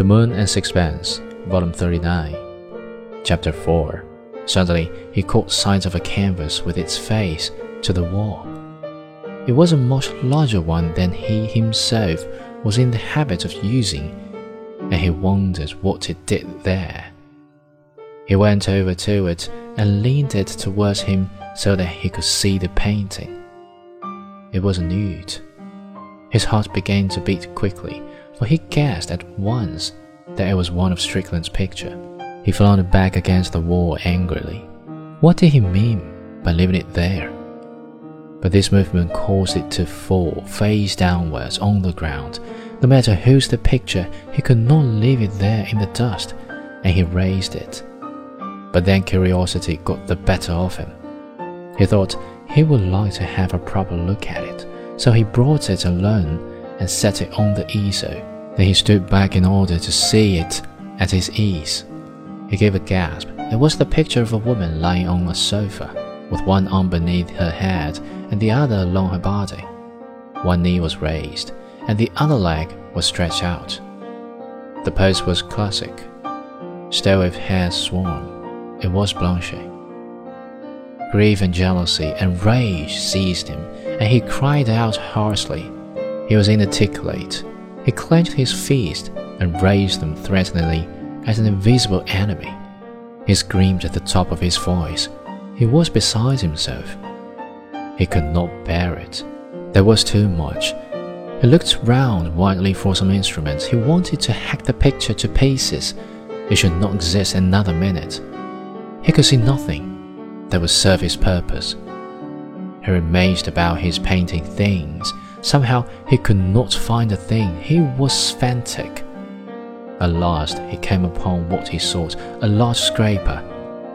The Moon and Sixpence, Volume 39, Chapter 4. Suddenly, he caught sight of a canvas with its face to the wall. It was a much larger one than he himself was in the habit of using, and he wondered what it did there. He went over to it and leaned it towards him so that he could see the painting. It was a nude. His heart began to beat quickly, for he guessed at once that it was one of Strickland's picture. He flung it back against the wall angrily. What did he mean by leaving it there? But this movement caused it to fall face downwards on the ground. No matter whose the picture, he could not leave it there in the dust, and he raised it. But then curiosity got the better of him. He thought he would like to have a proper look at it, so he brought it alone and set it on the easel. Then he stood back in order to see it at his ease. He gave a gasp. It was the picture of a woman lying on a sofa, with one arm beneath her head and the other along her body. One knee was raised, and the other leg was stretched out. The pose was classic. Still with hair sworn, it was Blanche. Grief and jealousy and rage seized him, and he cried out hoarsely. He was inarticulate. He clenched his fists and raised them threateningly as an invisible enemy. He screamed at the top of his voice. He was beside himself. He could not bear it. There was too much. He looked round wildly for some instruments. He wanted to hack the picture to pieces. It should not exist another minute. He could see nothing that would serve his purpose. He raged about his painting things. Somehow he could not find a thing. He was frantic. At last he came upon what he sought, a large scraper,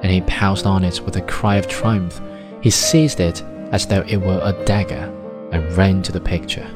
and he pounced on it with a cry of triumph. He seized it as though it were a dagger and ran to the picture.